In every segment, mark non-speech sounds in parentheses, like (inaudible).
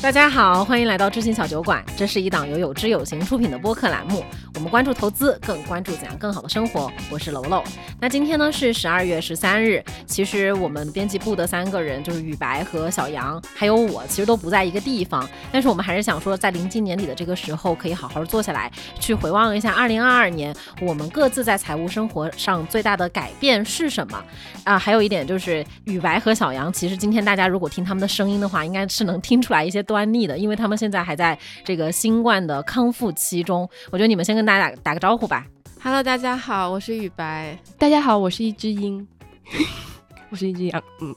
大家好，欢迎来到知行小酒馆。这是一档由有知有行出品的播客栏目。我们关注投资，更关注怎样更好的生活。我是楼楼。那今天呢是十二月十三日。其实我们编辑部的三个人，就是雨白和小杨，还有我，其实都不在一个地方。但是我们还是想说，在临近年底的这个时候，可以好好坐下来，去回望一下二零二二年我们各自在财务生活上最大的改变是什么啊？还有一点就是，雨白和小杨，其实今天大家如果听他们的声音的话，应该是能听出来一些。端倪的，因为他们现在还在这个新冠的康复期中。我觉得你们先跟大家打打个招呼吧。Hello，大家好，我是雨白。大家好，我是一只鹰。(laughs) 我是一只羊。嗯。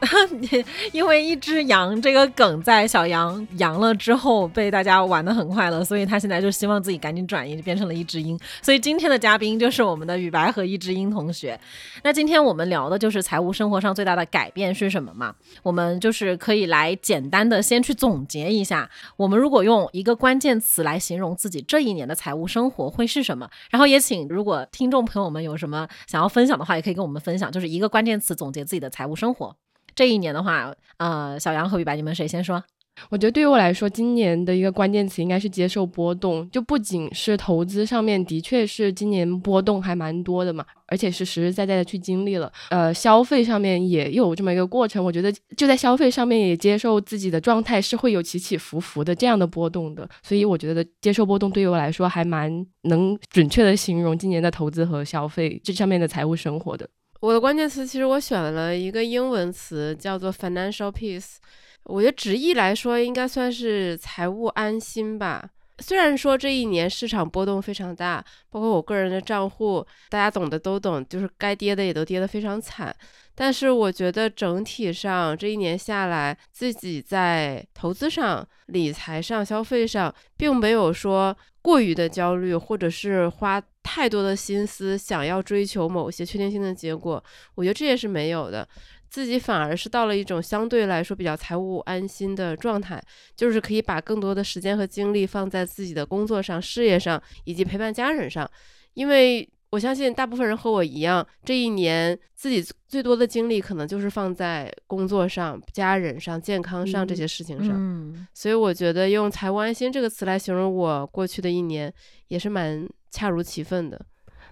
(laughs) 因为一只羊这个梗在小羊阳了之后被大家玩的很快乐，所以他现在就希望自己赶紧转移，就变成了一只鹰。所以今天的嘉宾就是我们的雨白和一只鹰同学。那今天我们聊的就是财务生活上最大的改变是什么嘛？我们就是可以来简单的先去总结一下，我们如果用一个关键词来形容自己这一年的财务生活会是什么？然后也请如果听众朋友们有什么想要分享的话，也可以跟我们分享，就是一个关键词总结自己的财务生活。这一年的话，呃，小杨和雨白，你们谁先说？我觉得对于我来说，今年的一个关键词应该是接受波动。就不仅是投资上面，的确是今年波动还蛮多的嘛，而且是实实在在的去经历了。呃，消费上面也有这么一个过程。我觉得就在消费上面也接受自己的状态是会有起起伏伏的这样的波动的。所以我觉得接受波动对于我来说还蛮能准确的形容今年的投资和消费这上面的财务生活的。我的关键词其实我选了一个英文词，叫做 financial peace。我觉得直译来说应该算是财务安心吧。虽然说这一年市场波动非常大，包括我个人的账户，大家懂的都懂，就是该跌的也都跌得非常惨。但是我觉得整体上这一年下来，自己在投资上、理财上、消费上，并没有说过于的焦虑，或者是花太多的心思想要追求某些确定性的结果。我觉得这也是没有的。自己反而是到了一种相对来说比较财务安心的状态，就是可以把更多的时间和精力放在自己的工作上、事业上以及陪伴家人上。因为我相信大部分人和我一样，这一年自己最多的精力可能就是放在工作上、家人上、健康上这些事情上。嗯，所以我觉得用“财务安心”这个词来形容我过去的一年，也是蛮恰如其分的。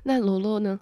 那罗罗呢？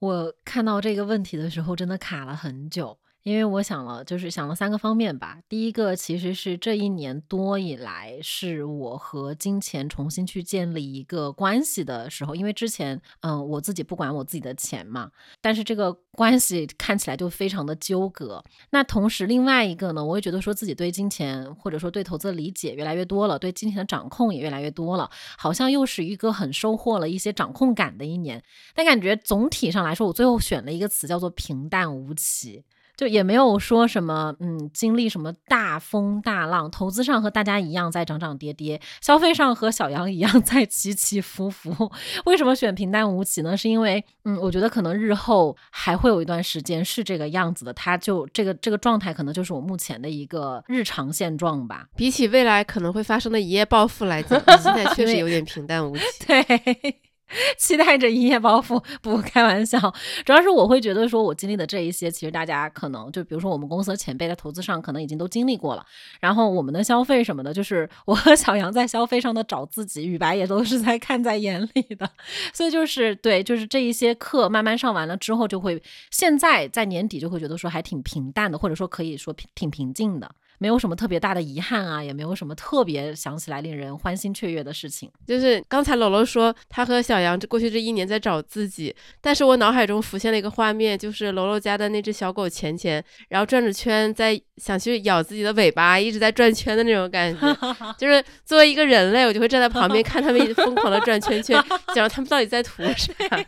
我看到这个问题的时候，真的卡了很久。因为我想了，就是想了三个方面吧。第一个其实是这一年多以来，是我和金钱重新去建立一个关系的时候。因为之前，嗯，我自己不管我自己的钱嘛，但是这个关系看起来就非常的纠葛。那同时，另外一个呢，我也觉得说自己对金钱或者说对投资的理解越来越多了，对金钱的掌控也越来越多了，好像又是一个很收获了一些掌控感的一年。但感觉总体上来说，我最后选了一个词叫做平淡无奇。就也没有说什么，嗯，经历什么大风大浪，投资上和大家一样在涨涨跌跌，消费上和小杨一样在起起伏伏。为什么选平淡无奇呢？是因为，嗯，我觉得可能日后还会有一段时间是这个样子的，它就这个这个状态可能就是我目前的一个日常现状吧。比起未来可能会发生的一夜暴富来讲，(laughs) 现在确实有点平淡无奇。(laughs) 对。(laughs) 期待着一夜暴富，不开玩笑。(laughs) 主要是我会觉得说，我经历的这一些，其实大家可能就比如说我们公司的前辈在投资上可能已经都经历过了。然后我们的消费什么的，就是我和小杨在消费上的找自己，雨白也都是在看在眼里的。(laughs) 所以就是对，就是这一些课慢慢上完了之后，就会现在在年底就会觉得说还挺平淡的，或者说可以说挺平静的。没有什么特别大的遗憾啊，也没有什么特别想起来令人欢欣雀跃的事情。就是刚才楼楼说他和小杨这过去这一年在找自己，但是我脑海中浮现了一个画面，就是楼楼家的那只小狗钱钱，然后转着圈在想去咬自己的尾巴，一直在转圈的那种感觉。(laughs) 就是作为一个人类，我就会站在旁边 (laughs) 看他们疯狂的转圈圈，(laughs) 想他们到底在图啥。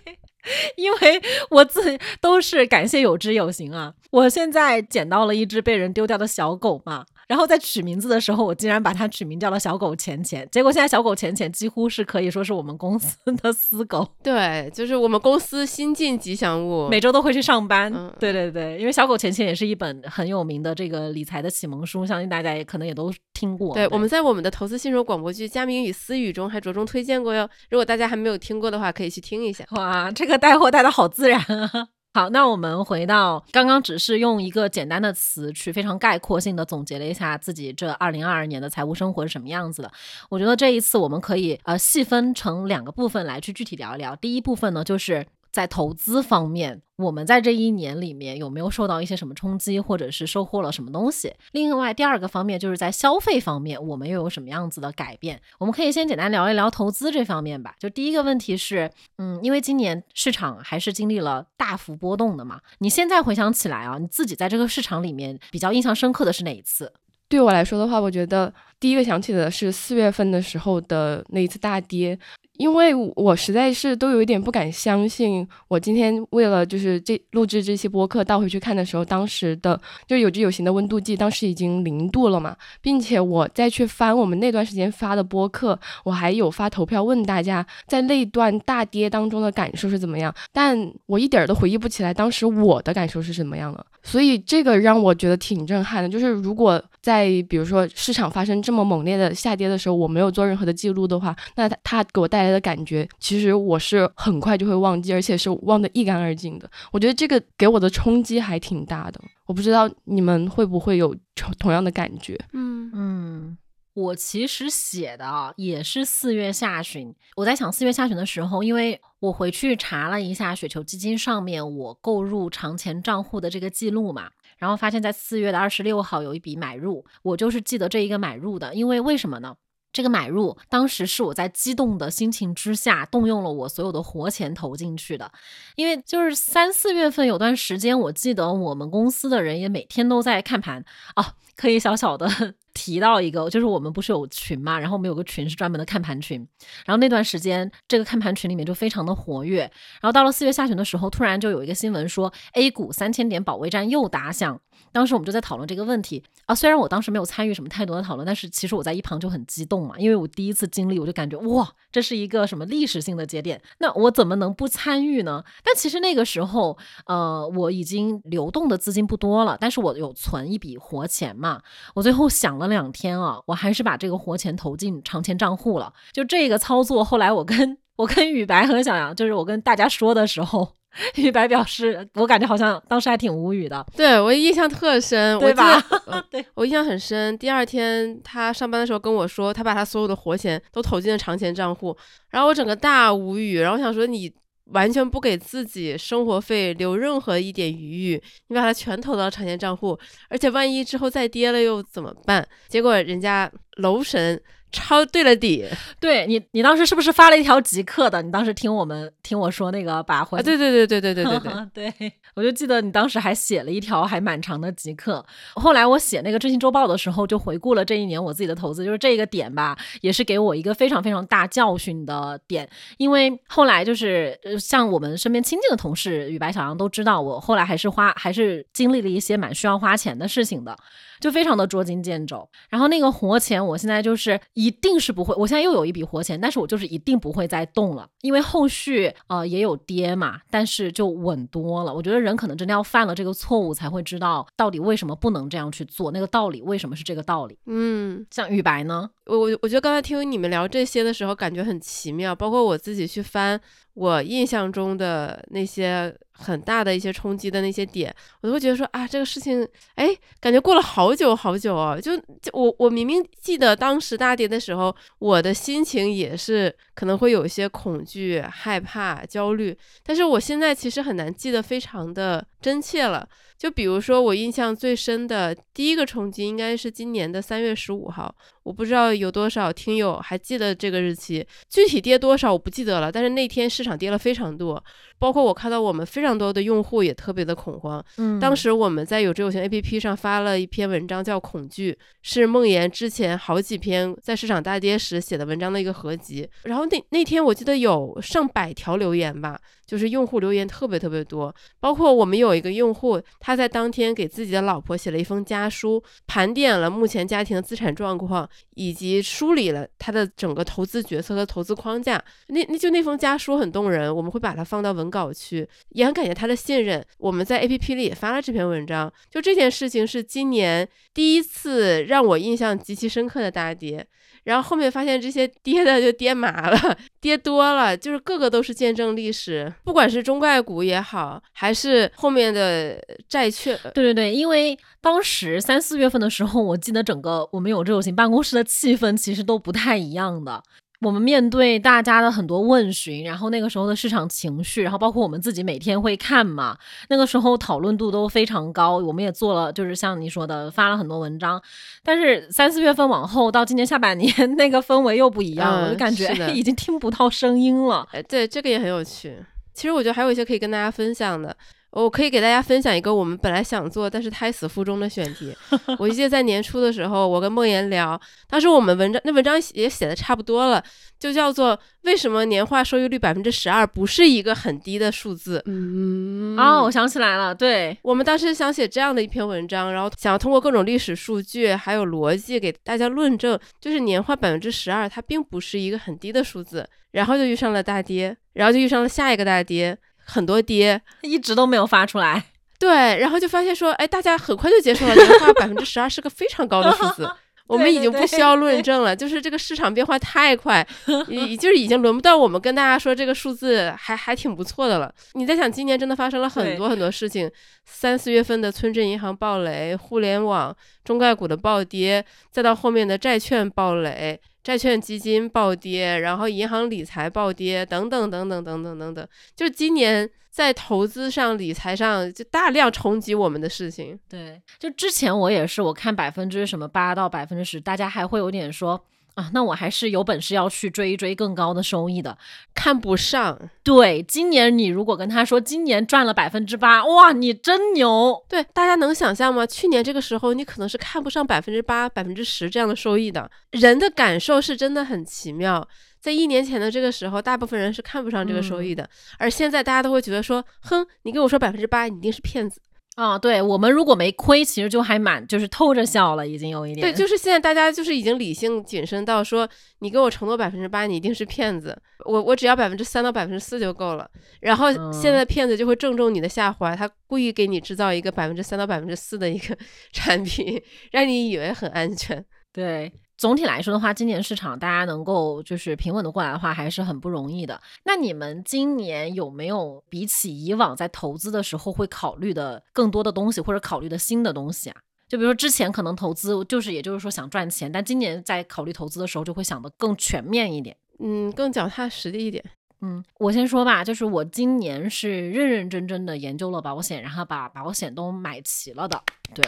因为我自己都是感谢有知有行啊！我现在捡到了一只被人丢掉的小狗嘛。然后在取名字的时候，我竟然把它取名叫了小狗钱钱。结果现在小狗钱钱几乎是可以说是我们公司的私狗。(laughs) 对，就是我们公司新晋吉祥物，每周都会去上班。对对对，因为小狗钱钱也是一本很有名的这个理财的启蒙书，相信大家也可能也都听过。对，我们在我们的投资新手广播剧《佳明与思雨》中还着重推荐过哟。如果大家还没有听过的话，可以去听一下。哇，这个带货带的好自然啊！好，那我们回到刚刚，只是用一个简单的词去非常概括性的总结了一下自己这二零二二年的财务生活是什么样子的。我觉得这一次我们可以呃细分成两个部分来去具体聊一聊。第一部分呢，就是。在投资方面，我们在这一年里面有没有受到一些什么冲击，或者是收获了什么东西？另外，第二个方面就是在消费方面，我们又有什么样子的改变？我们可以先简单聊一聊投资这方面吧。就第一个问题是，嗯，因为今年市场还是经历了大幅波动的嘛。你现在回想起来啊，你自己在这个市场里面比较印象深刻的是哪一次？对我来说的话，我觉得第一个想起的是四月份的时候的那一次大跌。因为我实在是都有一点不敢相信，我今天为了就是这录制这期播客倒回去看的时候，当时的就有质有形的温度计，当时已经零度了嘛，并且我再去翻我们那段时间发的播客，我还有发投票问大家在那段大跌当中的感受是怎么样，但我一点都回忆不起来当时我的感受是什么样的，所以这个让我觉得挺震撼的，就是如果在比如说市场发生这么猛烈的下跌的时候，我没有做任何的记录的话，那它它给我带来。的感觉，其实我是很快就会忘记，而且是忘得一干二净的。我觉得这个给我的冲击还挺大的。我不知道你们会不会有同样的感觉？嗯嗯，我其实写的啊，也是四月下旬。我在想四月下旬的时候，因为我回去查了一下雪球基金上面我购入长钱账户的这个记录嘛，然后发现，在四月的二十六号有一笔买入，我就是记得这一个买入的。因为为什么呢？这个买入当时是我在激动的心情之下动用了我所有的活钱投进去的，因为就是三四月份有段时间，我记得我们公司的人也每天都在看盘啊，可以小小的提到一个，就是我们不是有群嘛，然后我们有个群是专门的看盘群，然后那段时间这个看盘群里面就非常的活跃，然后到了四月下旬的时候，突然就有一个新闻说 A 股三千点保卫战又打响。当时我们就在讨论这个问题啊，虽然我当时没有参与什么太多的讨论，但是其实我在一旁就很激动嘛，因为我第一次经历，我就感觉哇，这是一个什么历史性的节点，那我怎么能不参与呢？但其实那个时候，呃，我已经流动的资金不多了，但是我有存一笔活钱嘛，我最后想了两天啊，我还是把这个活钱投进长钱账户了。就这个操作，后来我跟我跟雨白和小杨，就是我跟大家说的时候。(laughs) 雨白表示，我感觉好像当时还挺无语的。对我印象特深，对吧？(laughs) 对我印象很深。第二天他上班的时候跟我说，他把他所有的活钱都投进了长钱账户，然后我整个大无语。然后我想说，你完全不给自己生活费留任何一点余裕，你把它全投到长线账户，而且万一之后再跌了又怎么办？结果人家楼神。抄对了底，对你，你当时是不是发了一条极客的？你当时听我们听我说那个把回，对对对对对对对对，对 (laughs) 我就记得你当时还写了一条还蛮长的极客。后来我写那个《振兴周报》的时候，就回顾了这一年我自己的投资，就是这个点吧，也是给我一个非常非常大教训的点。因为后来就是像我们身边亲近的同事，与白、小杨都知道，我后来还是花，还是经历了一些蛮需要花钱的事情的。就非常的捉襟见肘，然后那个活钱，我现在就是一定是不会，我现在又有一笔活钱，但是我就是一定不会再动了，因为后续呃也有跌嘛，但是就稳多了。我觉得人可能真的要犯了这个错误，才会知道到底为什么不能这样去做，那个道理为什么是这个道理。嗯，像雨白呢，我我我觉得刚才听你们聊这些的时候，感觉很奇妙，包括我自己去翻我印象中的那些。很大的一些冲击的那些点，我都会觉得说啊，这个事情，哎，感觉过了好久好久哦，就就我我明明记得当时大跌的时候，我的心情也是可能会有一些恐惧、害怕、焦虑，但是我现在其实很难记得非常的真切了。就比如说我印象最深的第一个冲击，应该是今年的三月十五号。我不知道有多少听友还记得这个日期，具体跌多少我不记得了。但是那天市场跌了非常多，包括我看到我们非常多的用户也特别的恐慌。嗯，当时我们在有知有行 APP 上发了一篇文章，叫《恐惧》，是梦妍之前好几篇在市场大跌时写的文章的一个合集。然后那那天我记得有上百条留言吧，就是用户留言特别特别多。包括我们有一个用户，他在当天给自己的老婆写了一封家书，盘点了目前家庭的资产状况。以及梳理了他的整个投资决策和投资框架，那那就那封家书很动人，我们会把它放到文稿区，也很感谢他的信任。我们在 A P P 里也发了这篇文章，就这件事情是今年第一次让我印象极其深刻的大跌。然后后面发现这些跌的就跌麻了，(laughs) 跌多了，就是个个都是见证历史，不管是中概股也好，还是后面的债券，对对对，因为当时三四月份的时候，我记得整个我们有这种型办公室的气氛其实都不太一样的。我们面对大家的很多问询，然后那个时候的市场情绪，然后包括我们自己每天会看嘛，那个时候讨论度都非常高。我们也做了，就是像你说的，发了很多文章。但是三四月份往后到今年下半年，(laughs) 那个氛围又不一样，我就感觉已经听不到声音了。哎，对，这个也很有趣。其实我觉得还有一些可以跟大家分享的。我可以给大家分享一个我们本来想做但是胎死腹中的选题。(laughs) 我记得在年初的时候，我跟梦妍聊，当时我们文章那文章也写的差不多了，就叫做为什么年化收益率百分之十二不是一个很低的数字？嗯，哦，我想起来了，对我们当时想写这样的一篇文章，然后想要通过各种历史数据还有逻辑给大家论证，就是年化百分之十二它并不是一个很低的数字，然后就遇上了大跌，然后就遇上了下一个大跌。很多跌一直都没有发出来，对，然后就发现说，哎，大家很快就接受了年化百分之十二是个非常高的数字，(laughs) 我们已经不需要论证了，就是这个市场变化太快，(laughs) 已就是已经轮不到我们跟大家说这个数字还还挺不错的了。你在想，今年真的发生了很多很多事情，三四月份的村镇银行暴雷，互联网中概股的暴跌，再到后面的债券暴雷。债券基金暴跌，然后银行理财暴跌，等等等等等等等等，就今年在投资上、理财上就大量冲击我们的事情。对，就之前我也是，我看百分之什么八到百分之十，大家还会有点说。啊，那我还是有本事要去追一追更高的收益的，看不上。对，今年你如果跟他说今年赚了百分之八，哇，你真牛。对，大家能想象吗？去年这个时候你可能是看不上百分之八、百分之十这样的收益的。人的感受是真的很奇妙，在一年前的这个时候，大部分人是看不上这个收益的，而现在大家都会觉得说，哼，你跟我说百分之八，你一定是骗子。啊，对我们如果没亏，其实就还蛮就是偷着笑了，已经有一点。对，就是现在大家就是已经理性谨慎到说，你给我承诺百分之八，你一定是骗子。我我只要百分之三到百分之四就够了。然后现在骗子就会正中你的下怀，他故意给你制造一个百分之三到百分之四的一个 (laughs) 产品，让你以为很安全。对。总体来说的话，今年市场大家能够就是平稳的过来的话，还是很不容易的。那你们今年有没有比起以往在投资的时候会考虑的更多的东西，或者考虑的新的东西啊？就比如说之前可能投资就是，也就是说想赚钱，但今年在考虑投资的时候就会想的更全面一点，嗯，更脚踏实地一点。嗯，我先说吧，就是我今年是认认真真的研究了保险，然后把保险都买齐了的，对。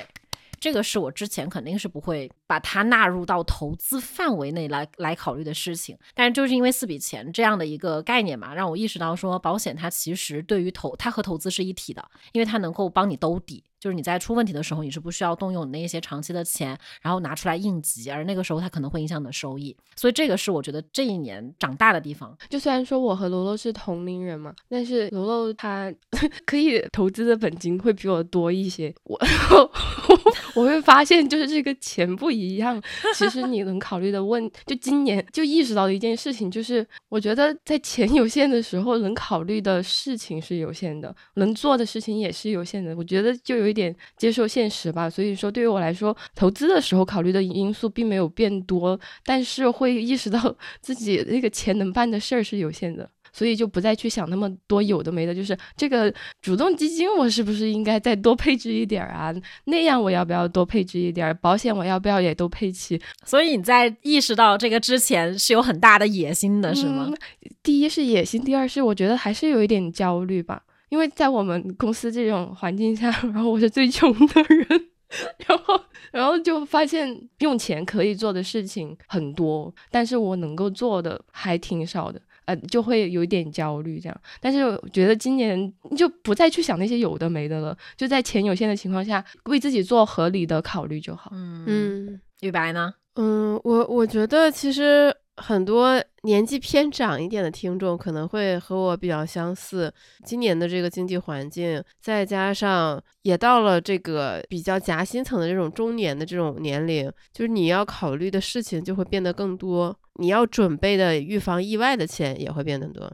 这个是我之前肯定是不会把它纳入到投资范围内来来考虑的事情，但是就是因为四笔钱这样的一个概念嘛，让我意识到说保险它其实对于投它和投资是一体的，因为它能够帮你兜底。就是你在出问题的时候，你是不需要动用你那些长期的钱，然后拿出来应急，而那个时候它可能会影响你的收益。所以这个是我觉得这一年长大的地方。就虽然说我和罗罗是同龄人嘛，但是罗罗他 (laughs) 可以投资的本金会比我多一些。我我会发现就是这个钱不一样。其实你能考虑的问，就今年就意识到一件事情，就是我觉得在钱有限的时候，能考虑的事情是有限的，能做的事情也是有限的。我觉得就有。一点接受现实吧，所以说对于我来说，投资的时候考虑的因素并没有变多，但是会意识到 (laughs) 自己那个钱能办的事儿是有限的，所以就不再去想那么多有的没的，就是这个主动基金我是不是应该再多配置一点啊？那样我要不要多配置一点？保险我要不要也都配齐？所以你在意识到这个之前是有很大的野心的，是吗？第一是野心，第二是我觉得还是有一点焦虑吧。因为在我们公司这种环境下，(laughs) 然后我是最穷的人，然后然后就发现用钱可以做的事情很多，但是我能够做的还挺少的，呃，就会有一点焦虑这样。但是我觉得今年就不再去想那些有的没的了，就在钱有限的情况下，为自己做合理的考虑就好。嗯嗯，雨白呢？嗯，我我觉得其实。很多年纪偏长一点的听众可能会和我比较相似。今年的这个经济环境，再加上也到了这个比较夹心层的这种中年的这种年龄，就是你要考虑的事情就会变得更多，你要准备的预防意外的钱也会变得多。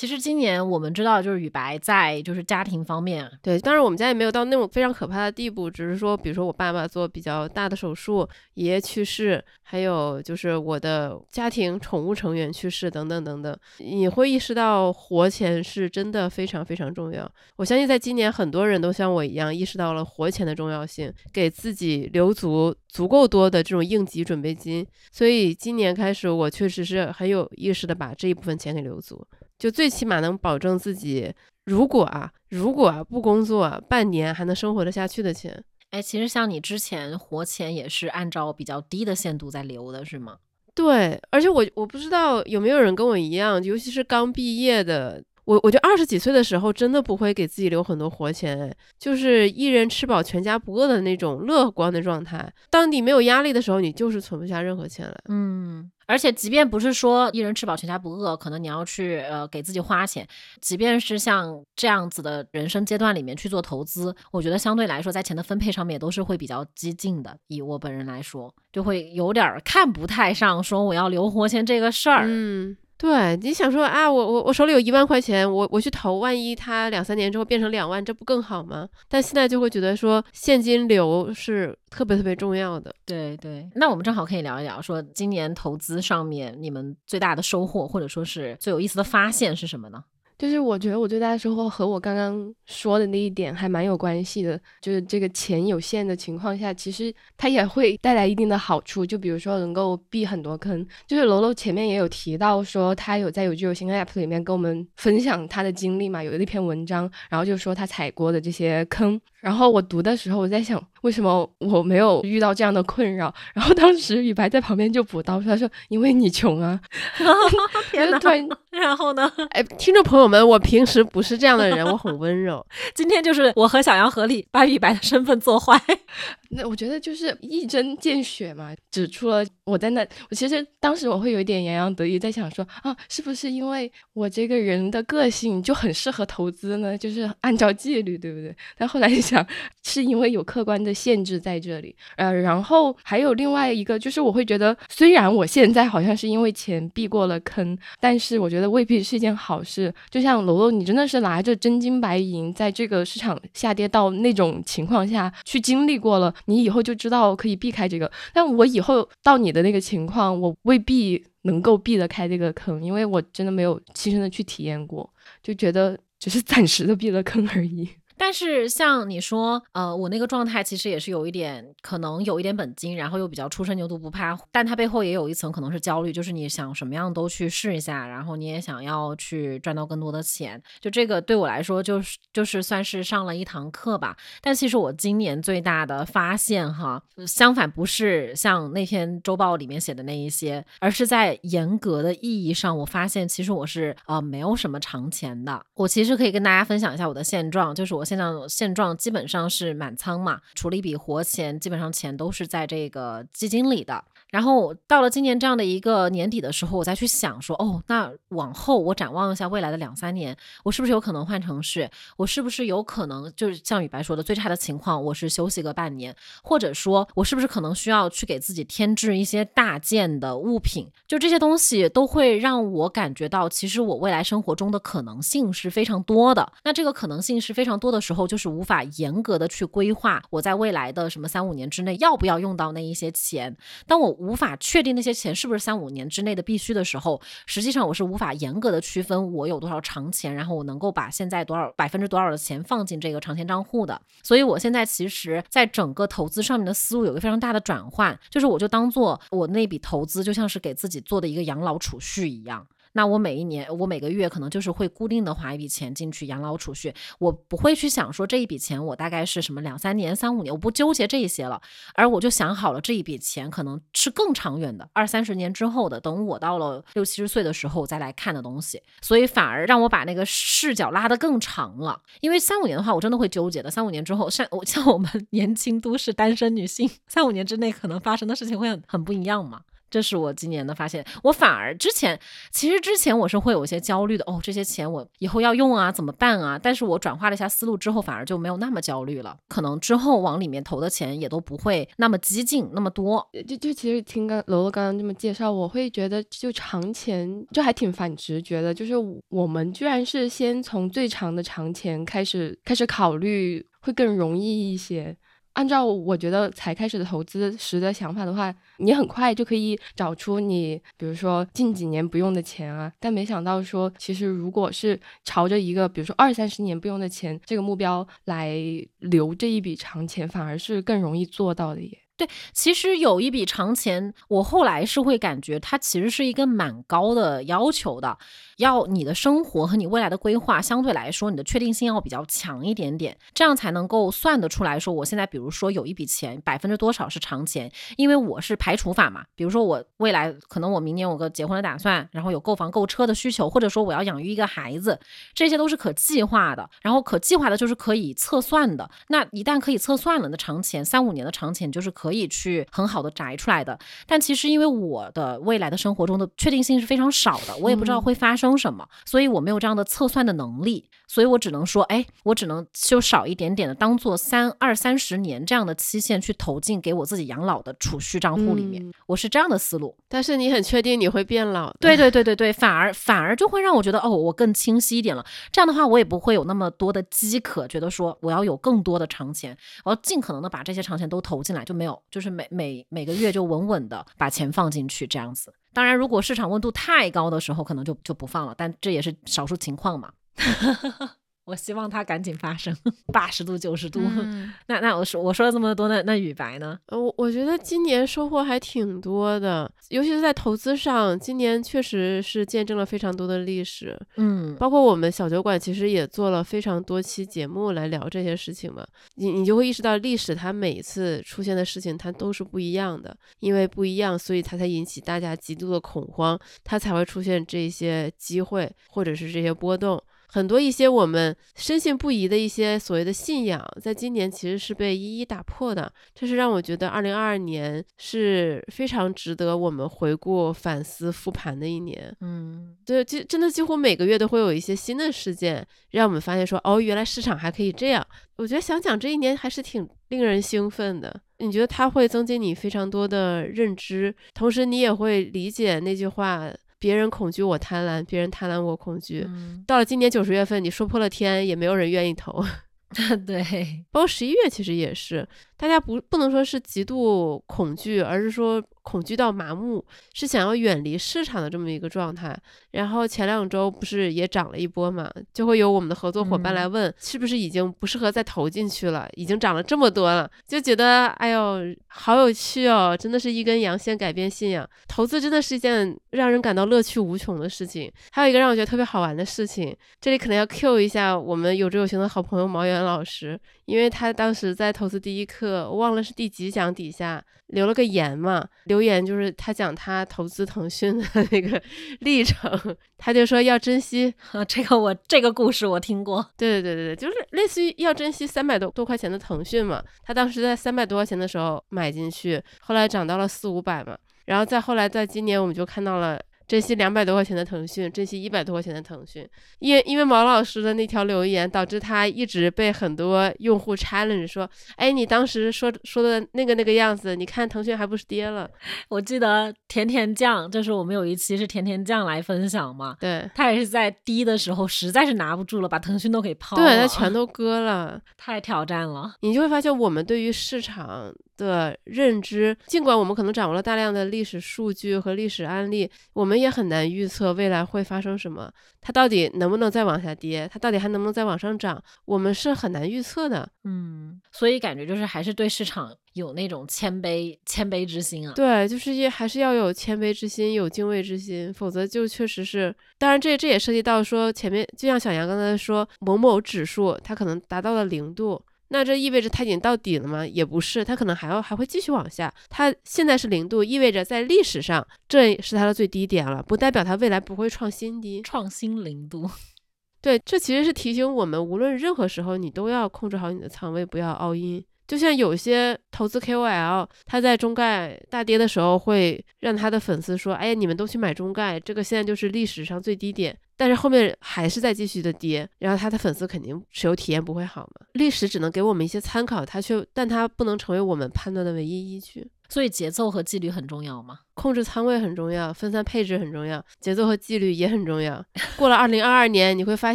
其实今年我们知道，就是雨白在就是家庭方面，对，当然我们家也没有到那种非常可怕的地步，只是说，比如说我爸爸做比较大的手术，爷爷去世，还有就是我的家庭宠物成员去世等等等等，你会意识到活钱是真的非常非常重要。我相信在今年很多人都像我一样意识到了活钱的重要性，给自己留足足够多的这种应急准备金。所以今年开始，我确实是很有意识的把这一部分钱给留足。就最起码能保证自己，如果啊，如果啊不工作半年还能生活得下去的钱。哎，其实像你之前活钱也是按照比较低的限度在留的，是吗？对，而且我我不知道有没有人跟我一样，尤其是刚毕业的。我我觉得二十几岁的时候真的不会给自己留很多活钱，就是一人吃饱全家不饿的那种乐观的状态。当你没有压力的时候，你就是存不下任何钱来。嗯，而且即便不是说一人吃饱全家不饿，可能你要去呃给自己花钱，即便是像这样子的人生阶段里面去做投资，我觉得相对来说在钱的分配上面也都是会比较激进的。以我本人来说，就会有点看不太上说我要留活钱这个事儿。嗯。对，你想说啊，我我我手里有一万块钱，我我去投，万一它两三年之后变成两万，这不更好吗？但现在就会觉得说现金流是特别特别重要的。对对，那我们正好可以聊一聊，说今年投资上面你们最大的收获，或者说是最有意思的发现是什么呢？就是我觉得我最大的收获和我刚刚说的那一点还蛮有关系的，就是这个钱有限的情况下，其实它也会带来一定的好处。就比如说能够避很多坑，就是楼楼前面也有提到说他有在有句有新 app 里面跟我们分享他的经历嘛，有一篇文章，然后就说他踩过的这些坑。然后我读的时候，我在想，为什么我没有遇到这样的困扰？然后当时雨白在旁边就补刀说：“他说因为你穷啊。(laughs) ”天哪！突然，然后呢？哎，听众朋友们，我平时不是这样的人，我很温柔。(laughs) 今天就是我和小杨合力把雨白的身份做坏。(laughs) 那我觉得就是一针见血嘛，指出了我在那。我其实当时我会有一点洋洋得意，在想说啊，是不是因为我这个人的个性就很适合投资呢？就是按照纪律，对不对？但后来一想，是因为有客观的限制在这里。呃，然后还有另外一个，就是我会觉得，虽然我现在好像是因为钱避过了坑，但是我觉得未必是一件好事。就就像楼楼，你真的是拿着真金白银，在这个市场下跌到那种情况下去经历过了。你以后就知道可以避开这个，但我以后到你的那个情况，我未必能够避得开这个坑，因为我真的没有亲身的去体验过，就觉得只是暂时的避了坑而已。但是像你说，呃，我那个状态其实也是有一点，可能有一点本金，然后又比较初生牛犊不怕，但它背后也有一层可能是焦虑，就是你想什么样都去试一下，然后你也想要去赚到更多的钱，就这个对我来说就是就是算是上了一堂课吧。但其实我今年最大的发现哈，相反不是像那篇周报里面写的那一些，而是在严格的意义上，我发现其实我是呃没有什么长钱的。我其实可以跟大家分享一下我的现状，就是我。现在现状基本上是满仓嘛，除了一笔活钱，基本上钱都是在这个基金里的。然后到了今年这样的一个年底的时候，我再去想说，哦，那往后我展望一下未来的两三年，我是不是有可能换城市？我是不是有可能就是像雨白说的，最差的情况我是休息个半年，或者说我是不是可能需要去给自己添置一些大件的物品？就这些东西都会让我感觉到，其实我未来生活中的可能性是非常多的。那这个可能性是非常多的时候，就是无法严格的去规划我在未来的什么三五年之内要不要用到那一些钱。当我无法确定那些钱是不是三五年之内的必须的时候，实际上我是无法严格的区分我有多少长钱，然后我能够把现在多少百分之多少的钱放进这个长钱账户的。所以我现在其实在整个投资上面的思路有个非常大的转换，就是我就当做我那笔投资就像是给自己做的一个养老储蓄一样。那我每一年，我每个月可能就是会固定的花一笔钱进去养老储蓄，我不会去想说这一笔钱我大概是什么两三年、三五年，我不纠结这一些了，而我就想好了这一笔钱可能是更长远的，二三十年之后的，等我到了六七十岁的时候再来看的东西，所以反而让我把那个视角拉得更长了。因为三五年的话，我真的会纠结的。三五年之后，像我像我们 (laughs) 年轻都市单身女性，三五年之内可能发生的事情会很很不一样嘛。这是我今年的发现。我反而之前，其实之前我是会有一些焦虑的。哦，这些钱我以后要用啊，怎么办啊？但是我转化了一下思路之后，反而就没有那么焦虑了。可能之后往里面投的钱也都不会那么激进，那么多。就就其实听刚楼楼刚刚这么介绍，我会觉得就长钱就还挺反直觉的。就是我们居然是先从最长的长钱开始开始考虑，会更容易一些。按照我觉得才开始的投资时的想法的话，你很快就可以找出你，比如说近几年不用的钱啊。但没想到说，其实如果是朝着一个比如说二三十年不用的钱这个目标来留这一笔长钱，反而是更容易做到的耶。对，其实有一笔长钱，我后来是会感觉它其实是一个蛮高的要求的，要你的生活和你未来的规划相对来说，你的确定性要比较强一点点，这样才能够算得出来说，我现在比如说有一笔钱，百分之多少是长钱，因为我是排除法嘛，比如说我未来可能我明年有个结婚的打算，然后有购房购车的需求，或者说我要养育一个孩子，这些都是可计划的，然后可计划的就是可以测算的，那一旦可以测算了，那长钱三五年的长钱就是可。可以去很好的摘出来的，但其实因为我的未来的生活中的确定性是非常少的，我也不知道会发生什么，所以我没有这样的测算的能力，所以我只能说，哎，我只能就少一点点的，当做三二三十年这样的期限去投进给我自己养老的储蓄账户里面，我是这样的思路。但是你很确定你会变老？对对对对对，反而反而就会让我觉得，哦，我更清晰一点了。这样的话，我也不会有那么多的饥渴，觉得说我要有更多的长钱，我要尽可能的把这些长钱都投进来，就没有。就是每每每个月就稳稳的把钱放进去这样子，当然如果市场温度太高的时候，可能就就不放了，但这也是少数情况嘛。(laughs) 我希望它赶紧发生，八十度九十度。(laughs) 那那我说我说了这么多，那那雨白呢？呃，我我觉得今年收获还挺多的，尤其是在投资上，今年确实是见证了非常多的历史。嗯，包括我们小酒馆其实也做了非常多期节目来聊这些事情嘛。你你就会意识到，历史它每一次出现的事情，它都是不一样的，因为不一样，所以它才引起大家极度的恐慌，它才会出现这些机会或者是这些波动。很多一些我们深信不疑的一些所谓的信仰，在今年其实是被一一打破的。这是让我觉得二零二二年是非常值得我们回顾、反思、复盘的一年。嗯，对，就真的几乎每个月都会有一些新的事件，让我们发现说，哦，原来市场还可以这样。我觉得想想这一年还是挺令人兴奋的。你觉得它会增进你非常多的认知，同时你也会理解那句话。别人恐惧我贪婪，别人贪婪我恐惧。到了今年九十月份，你说破了天，也没有人愿意投。(laughs) 对，包括十一月其实也是，大家不不能说是极度恐惧，而是说。恐惧到麻木，是想要远离市场的这么一个状态。然后前两周不是也涨了一波嘛，就会有我们的合作伙伴来问，是不是已经不适合再投进去了？已经涨了这么多了，就觉得哎呦，好有趣哦！真的是一根阳线改变信仰，投资真的是一件让人感到乐趣无穷的事情。还有一个让我觉得特别好玩的事情，这里可能要 Q 一下我们有志有行的好朋友毛源老师，因为他当时在投资第一课，我忘了是第几讲底下。留了个言嘛，留言就是他讲他投资腾讯的那个历程，他就说要珍惜 (laughs) 啊这个我这个故事我听过，对对对对对，就是类似于要珍惜三百多多块钱的腾讯嘛，他当时在三百多块钱的时候买进去，后来涨到了四五百嘛，然后再后来在今年我们就看到了。珍惜两百多块钱的腾讯，珍惜一百多块钱的腾讯，因为因为毛老师的那条留言，导致他一直被很多用户 challenge 说，哎，你当时说说的那个那个样子，你看腾讯还不是跌了？(laughs) 我记得甜甜酱，就是我们有一期是甜甜酱来分享嘛，对他也是在低的时候实在是拿不住了，把腾讯都给抛了，对他全都割了，太挑战了。你就会发现，我们对于市场。的认知，尽管我们可能掌握了大量的历史数据和历史案例，我们也很难预测未来会发生什么。它到底能不能再往下跌？它到底还能不能再往上涨？我们是很难预测的。嗯，所以感觉就是还是对市场有那种谦卑、谦卑之心啊。对，就是也还是要有谦卑之心，有敬畏之心，否则就确实是。当然，这这也涉及到说前面，就像小杨刚才说，某某指数它可能达到了零度。那这意味着它已经到底了吗？也不是，它可能还要还会继续往下。它现在是零度，意味着在历史上这是它的最低点了，不代表它未来不会创新低。创新零度，(laughs) 对，这其实是提醒我们，无论任何时候，你都要控制好你的仓位，不要 all in。就像有些投。投资 KOL，他在中概大跌的时候会让他的粉丝说：“哎呀，你们都去买中概，这个现在就是历史上最低点。”但是后面还是在继续的跌，然后他的粉丝肯定持有体验不会好嘛。历史只能给我们一些参考，它却但它不能成为我们判断的唯一依据。所以节奏和纪律很重要吗？控制仓位很重要，分散配置很重要，节奏和纪律也很重要。过了二零二二年，你会发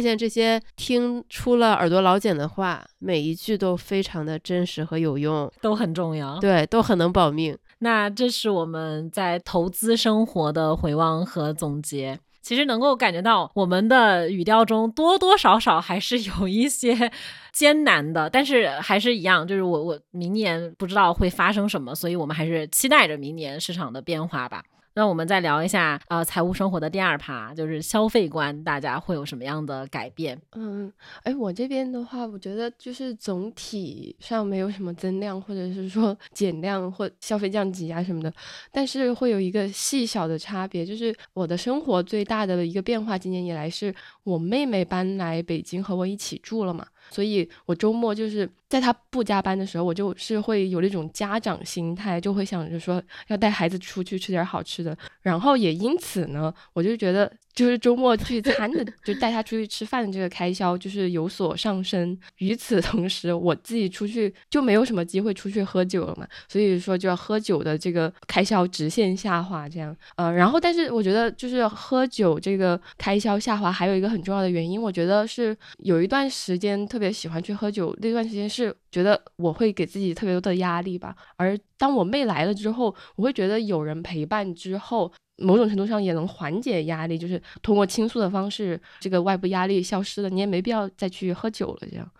现这些听出了耳朵老茧的话，每一句都非常的真实和有用，都很重要，对，都很能保命。那这是我们在投资生活的回望和总结。其实能够感觉到我们的语调中多多少少还是有一些 (laughs) 艰难的，但是还是一样，就是我我明年不知道会发生什么，所以我们还是期待着明年市场的变化吧。那我们再聊一下，呃，财务生活的第二趴，就是消费观，大家会有什么样的改变？嗯，哎，我这边的话，我觉得就是总体上没有什么增量，或者是说 (laughs) 减量或消费降级啊什么的，但是会有一个细小的差别，就是我的生活最大的一个变化，今年以来是我妹妹搬来北京和我一起住了嘛。所以，我周末就是在他不加班的时候，我就是会有那种家长心态，就会想着说要带孩子出去吃点好吃的。然后也因此呢，我就觉得。就是周末聚餐的，就带他出去吃饭的这个开销就是有所上升。与此同时，我自己出去就没有什么机会出去喝酒了嘛，所以说就要喝酒的这个开销直线下滑。这样，呃，然后但是我觉得就是喝酒这个开销下滑还有一个很重要的原因，我觉得是有一段时间特别喜欢去喝酒，那段时间是觉得我会给自己特别多的压力吧。而当我妹来了之后，我会觉得有人陪伴之后。某种程度上也能缓解压力，就是通过倾诉的方式，这个外部压力消失了，你也没必要再去喝酒了。这样，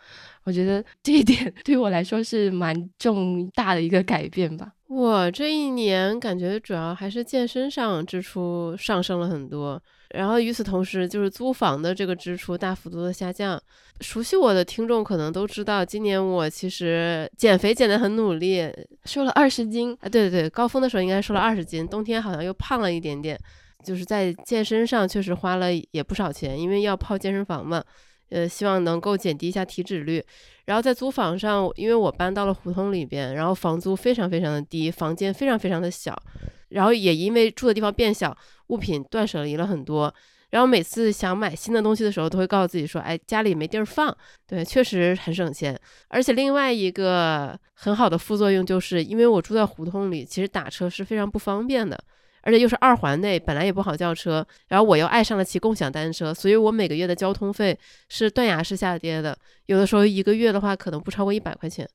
我觉得这一点对我来说是蛮重大的一个改变吧。我这一年感觉主要还是健身上支出上升了很多。然后与此同时，就是租房的这个支出大幅度的下降。熟悉我的听众可能都知道，今年我其实减肥减得很努力，瘦了二十斤啊！对对对，高峰的时候应该瘦了二十斤，冬天好像又胖了一点点。就是在健身上确实花了也不少钱，因为要泡健身房嘛，呃，希望能够减低一下体脂率。然后在租房上，因为我搬到了胡同里边，然后房租非常非常的低，房间非常非常的小。然后也因为住的地方变小，物品断舍离了很多。然后每次想买新的东西的时候，都会告诉自己说：“哎，家里没地儿放。”对，确实很省钱。而且另外一个很好的副作用，就是因为我住在胡同里，其实打车是非常不方便的，而且又是二环内，本来也不好叫车。然后我又爱上了骑共享单车，所以我每个月的交通费是断崖式下跌的。有的时候一个月的话，可能不超过一百块钱。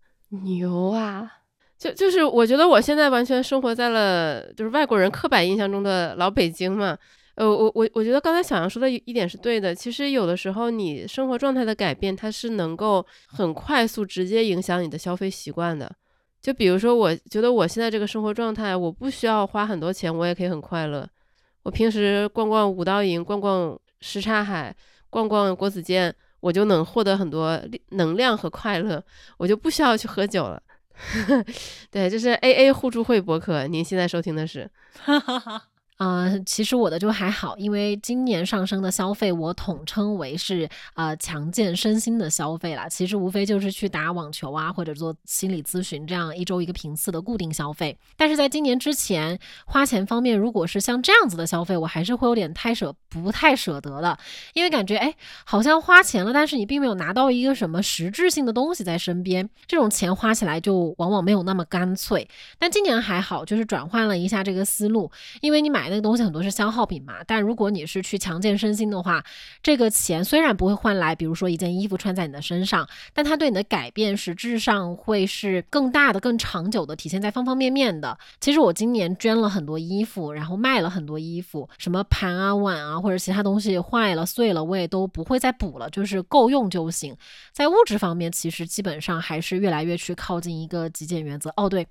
牛啊！就就是我觉得我现在完全生活在了就是外国人刻板印象中的老北京嘛，呃，我我我觉得刚才小杨说的一点是对的，其实有的时候你生活状态的改变，它是能够很快速直接影响你的消费习惯的。就比如说，我觉得我现在这个生活状态，我不需要花很多钱，我也可以很快乐。我平时逛逛五道营，逛逛什刹海，逛逛国子监，我就能获得很多能量和快乐，我就不需要去喝酒了。(laughs) 对，这是 A A 互助会博客。您现在收听的是。(laughs) 呃，其实我的就还好，因为今年上升的消费，我统称为是呃强健身心的消费啦。其实无非就是去打网球啊，或者做心理咨询这样一周一个频次的固定消费。但是在今年之前，花钱方面，如果是像这样子的消费，我还是会有点太舍不太舍得的，因为感觉哎，好像花钱了，但是你并没有拿到一个什么实质性的东西在身边，这种钱花起来就往往没有那么干脆。但今年还好，就是转换了一下这个思路，因为你买。那个东西很多是消耗品嘛，但如果你是去强健身心的话，这个钱虽然不会换来，比如说一件衣服穿在你的身上，但它对你的改变实质上会是更大的、更长久的，体现在方方面面的。其实我今年捐了很多衣服，然后卖了很多衣服，什么盘啊、碗啊或者其他东西坏了、碎了，我也都不会再补了，就是够用就行。在物质方面，其实基本上还是越来越去靠近一个极简原则。哦，对，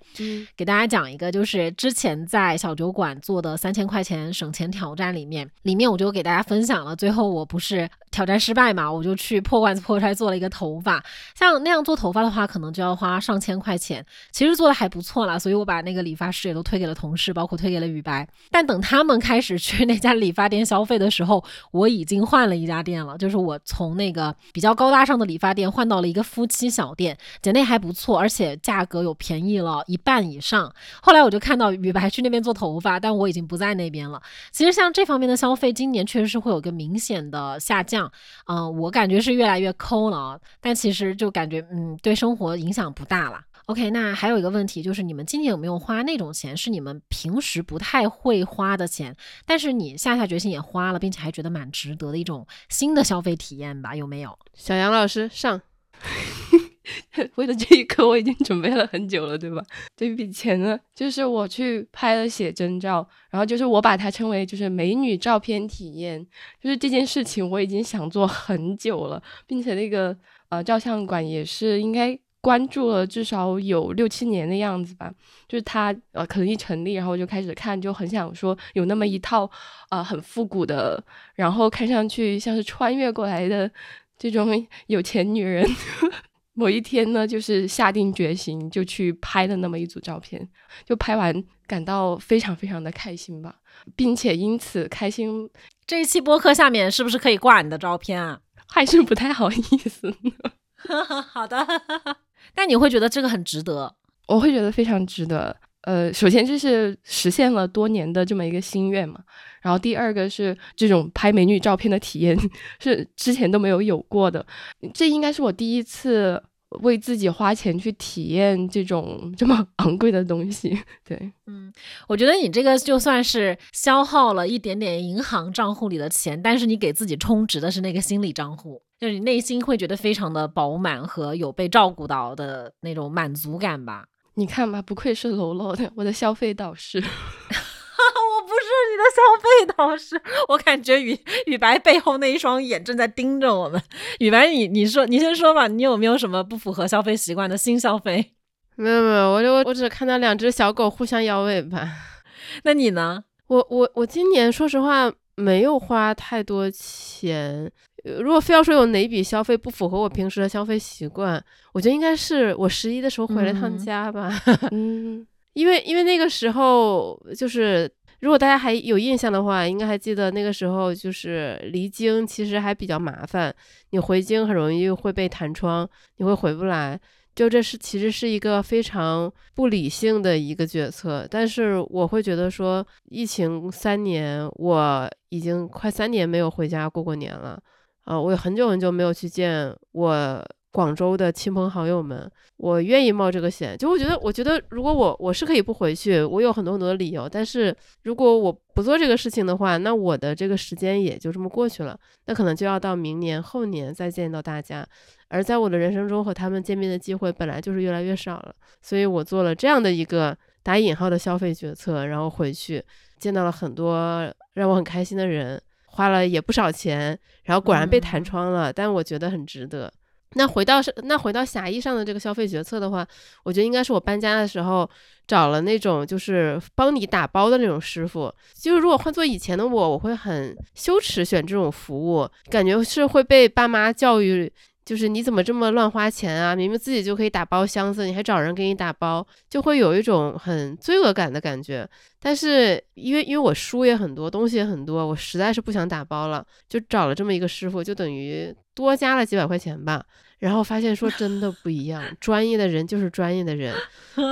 给大家讲一个，就是之前在小酒馆做的三千。块钱省钱挑战里面，里面我就给大家分享了，最后我不是挑战失败嘛，我就去破罐子破摔做了一个头发。像那样做头发的话，可能就要花上千块钱，其实做的还不错啦，所以我把那个理发师也都推给了同事，包括推给了雨白。但等他们开始去那家理发店消费的时候，我已经换了一家店了，就是我从那个比较高大上的理发店换到了一个夫妻小店，剪得还不错，而且价格有便宜了一半以上。后来我就看到雨白去那边做头发，但我已经不在那边了。其实像这方面的消费，今年确实是会有个明显的下降。嗯，我感觉是越来越抠了啊，但其实就感觉嗯，对生活影响不大了。OK，那还有一个问题就是，你们今年有没有花那种钱，是你们平时不太会花的钱，但是你下下决心也花了，并且还觉得蛮值得的一种新的消费体验吧？有没有？小杨老师上，(laughs) (laughs) 为了这一刻我已经准备了很久了，对吧？这笔钱呢，就是我去拍了写真照，然后就是我把它称为就是美女照片体验，就是这件事情我已经想做很久了，并且那个呃照相馆也是应该。关注了至少有六七年的样子吧，就是他呃可能一成立，然后就开始看，就很想说有那么一套呃很复古的，然后看上去像是穿越过来的这种有钱女人。某一天呢，就是下定决心就去拍了那么一组照片，就拍完感到非常非常的开心吧，并且因此开心。这一期播客下面是不是可以挂你的照片啊？(laughs) 还是不太好意思。好的。(laughs) 但你会觉得这个很值得？我会觉得非常值得。呃，首先就是实现了多年的这么一个心愿嘛。然后第二个是这种拍美女照片的体验是之前都没有有过的。这应该是我第一次为自己花钱去体验这种这么 (laughs) 昂贵的东西。对，嗯，我觉得你这个就算是消耗了一点点银行账户里的钱，但是你给自己充值的是那个心理账户。就是你内心会觉得非常的饱满和有被照顾到的那种满足感吧？你看吧，不愧是楼楼的我的消费导师，(laughs) 我不是你的消费导师，我感觉雨雨白背后那一双眼正在盯着我们。雨白，你你说你先说吧，你有没有什么不符合消费习惯的新消费？(laughs) 没有没有，我就我我只看到两只小狗互相摇尾巴。那你呢？我我我今年说实话没有花太多钱。如果非要说有哪笔消费不符合我平时的消费习惯，我觉得应该是我十一的时候回了趟家吧。嗯，(laughs) 因为因为那个时候就是，如果大家还有印象的话，应该还记得那个时候就是离京其实还比较麻烦，你回京很容易会被弹窗，你会回不来。就这是其实是一个非常不理性的一个决策，但是我会觉得说，疫情三年，我已经快三年没有回家过过年了。啊，我有很久很久没有去见我广州的亲朋好友们，我愿意冒这个险。就我觉得，我觉得如果我我是可以不回去，我有很多很多的理由。但是如果我不做这个事情的话，那我的这个时间也就这么过去了。那可能就要到明年后年再见到大家。而在我的人生中和他们见面的机会本来就是越来越少了，所以我做了这样的一个打引号的消费决策，然后回去见到了很多让我很开心的人。花了也不少钱，然后果然被弹窗了，但我觉得很值得。那回到是那回到狭义上的这个消费决策的话，我觉得应该是我搬家的时候找了那种就是帮你打包的那种师傅。就是如果换做以前的我，我会很羞耻选这种服务，感觉是会被爸妈教育。就是你怎么这么乱花钱啊？明明自己就可以打包箱子，你还找人给你打包，就会有一种很罪恶感的感觉。但是因为因为我书也很多，东西也很多，我实在是不想打包了，就找了这么一个师傅，就等于多加了几百块钱吧。然后发现说真的不一样，专业的人就是专业的人。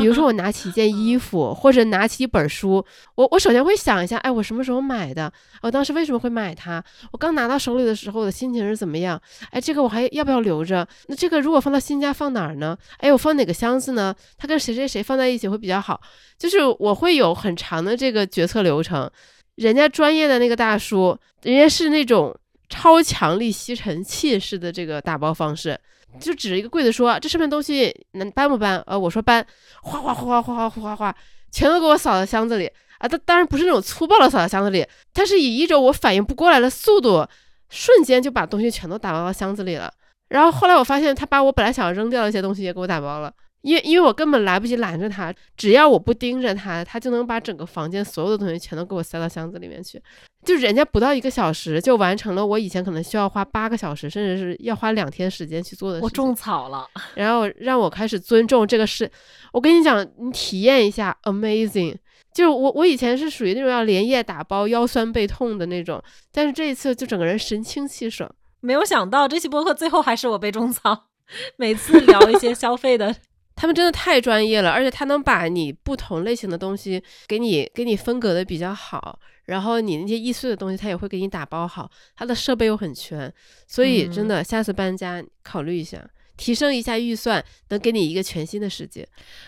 比如说我拿起一件衣服，或者拿起一本书，我我首先会想一下，哎，我什么时候买的？我当时为什么会买它？我刚拿到手里的时候，我的心情是怎么样？哎，这个我还要不要留着？那这个如果放到新家放哪儿呢？哎，我放哪个箱子呢？它跟谁谁谁放在一起会比较好？就是我会有很长的这个决策流程。人家专业的那个大叔，人家是那种超强力吸尘器式的这个打包方式。就指着一个柜子说：“这上面东西能搬不搬？”呃，我说搬，哗哗哗哗哗哗哗哗，全都给我扫到箱子里啊！当当然不是那种粗暴的扫到箱子里，他是以一种我反应不过来的速度，瞬间就把东西全都打包到箱子里了。然后后来我发现，他把我本来想要扔掉的一些东西也给我打包了。因为因为我根本来不及拦着他，只要我不盯着他，他就能把整个房间所有的东西全都给我塞到箱子里面去。就人家不到一个小时就完成了我以前可能需要花八个小时，甚至是要花两天时间去做的事。我种草了，然后让我开始尊重这个事。我跟你讲，你体验一下，amazing。就是我我以前是属于那种要连夜打包、腰酸背痛的那种，但是这一次就整个人神清气爽。没有想到这期播客最后还是我被种草，(laughs) 每次聊一些消费的。他们真的太专业了，而且他能把你不同类型的东西给你给你分隔的比较好，然后你那些易碎的东西他也会给你打包好，他的设备又很全，所以真的下次搬家考虑一下，提升一下预算，能给你一个全新的世界。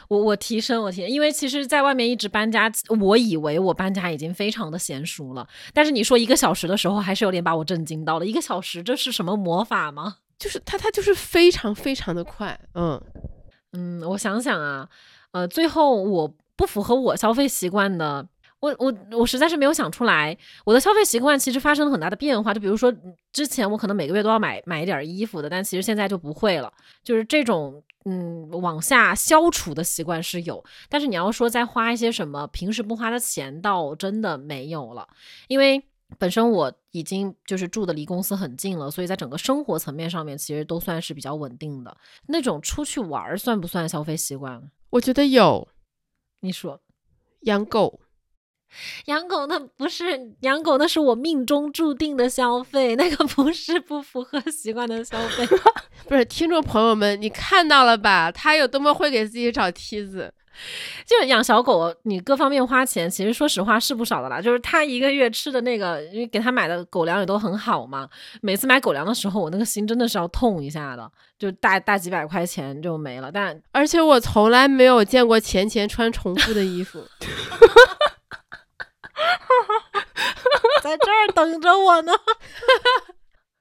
我我提升我提，因为其实在外面一直搬家，我以为我搬家已经非常的娴熟了，但是你说一个小时的时候，还是有点把我震惊到了。一个小时这是什么魔法吗？就是它它就是非常非常的快，嗯。嗯，我想想啊，呃，最后我不符合我消费习惯的，我我我实在是没有想出来。我的消费习惯其实发生了很大的变化，就比如说之前我可能每个月都要买买一点衣服的，但其实现在就不会了。就是这种嗯往下消除的习惯是有，但是你要说再花一些什么平时不花的钱，倒真的没有了，因为。本身我已经就是住的离公司很近了，所以在整个生活层面上面其实都算是比较稳定的。那种出去玩儿算不算消费习惯？我觉得有。你说，养狗，养狗那不是养狗，那是我命中注定的消费，那个不是不符合习惯的消费。(laughs) 不是，听众朋友们，你看到了吧？他有多么会给自己找梯子。就养小狗，你各方面花钱，其实说实话是不少的啦。就是他一个月吃的那个，因为给他买的狗粮也都很好嘛。每次买狗粮的时候，我那个心真的是要痛一下的，就大大几百块钱就没了。但而且我从来没有见过钱钱穿重复的衣服，(laughs) 在这儿等着我呢。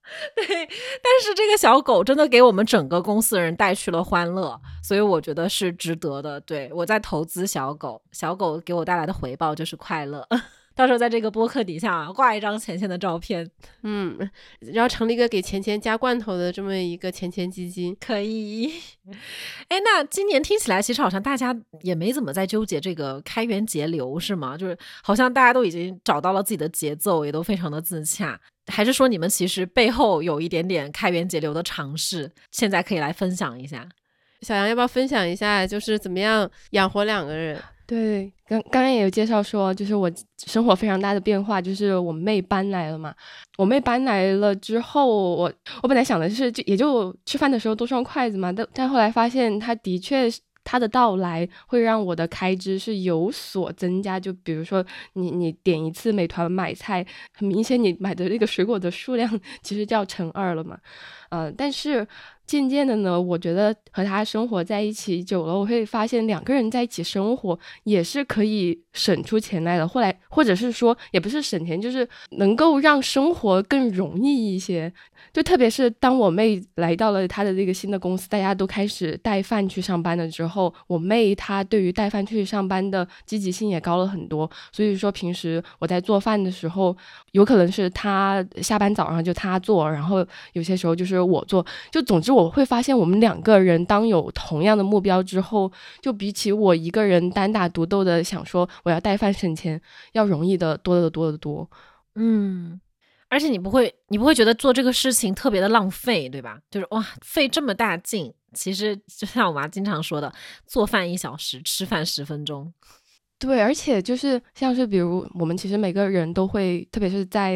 (laughs) 对，但是这个小狗真的给我们整个公司人带去了欢乐，所以我觉得是值得的。对我在投资小狗，小狗给我带来的回报就是快乐。(laughs) 到时候在这个播客底下啊挂一张钱钱的照片，嗯，然后成立一个给钱钱加罐头的这么一个钱钱基金，可以。(laughs) 哎，那今年听起来其实好像大家也没怎么在纠结这个开源节流，是吗？就是好像大家都已经找到了自己的节奏，也都非常的自洽。还是说你们其实背后有一点点开源节流的尝试？现在可以来分享一下。小杨要不要分享一下，就是怎么样养活两个人？对，刚刚刚也有介绍说，就是我生活非常大的变化，就是我妹搬来了嘛。我妹搬来了之后，我我本来想的是，就也就吃饭的时候多双筷子嘛。但但后来发现，她的确她的到来会让我的开支是有所增加。就比如说，你你点一次美团买菜，很明显你买的那个水果的数量 (laughs) 其实就要乘二了嘛。嗯，但是。渐渐的呢，我觉得和他生活在一起久了，我会发现两个人在一起生活也是可以省出钱来的。后来，或者是说，也不是省钱，就是能够让生活更容易一些。就特别是当我妹来到了她的这个新的公司，大家都开始带饭去上班了之后，我妹她对于带饭去上班的积极性也高了很多。所以说，平时我在做饭的时候，有可能是她下班早上就她做，然后有些时候就是我做。就总之我。会发现，我们两个人当有同样的目标之后，就比起我一个人单打独斗的想说我要带饭省钱，要容易的多得多得多。嗯，而且你不会，你不会觉得做这个事情特别的浪费，对吧？就是哇，费这么大劲，其实就像我妈经常说的，做饭一小时，吃饭十分钟。对，而且就是像是比如我们其实每个人都会，特别是在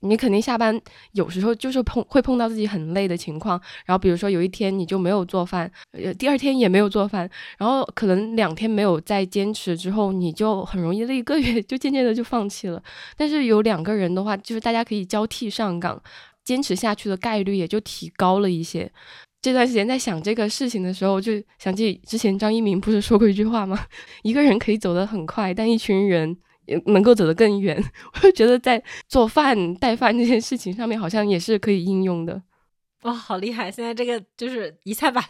你肯定下班有时候就是碰会碰到自己很累的情况，然后比如说有一天你就没有做饭，呃，第二天也没有做饭，然后可能两天没有再坚持之后，你就很容易那一个月 (laughs) 就渐渐的就放弃了。但是有两个人的话，就是大家可以交替上岗，坚持下去的概率也就提高了一些。这段时间在想这个事情的时候，就想起之前张一鸣不是说过一句话吗？(laughs) 一个人可以走得很快，但一群人也能够走得更远。(laughs) 我就觉得在做饭带饭这件事情上面，好像也是可以应用的。哇，好厉害！现在这个就是一下把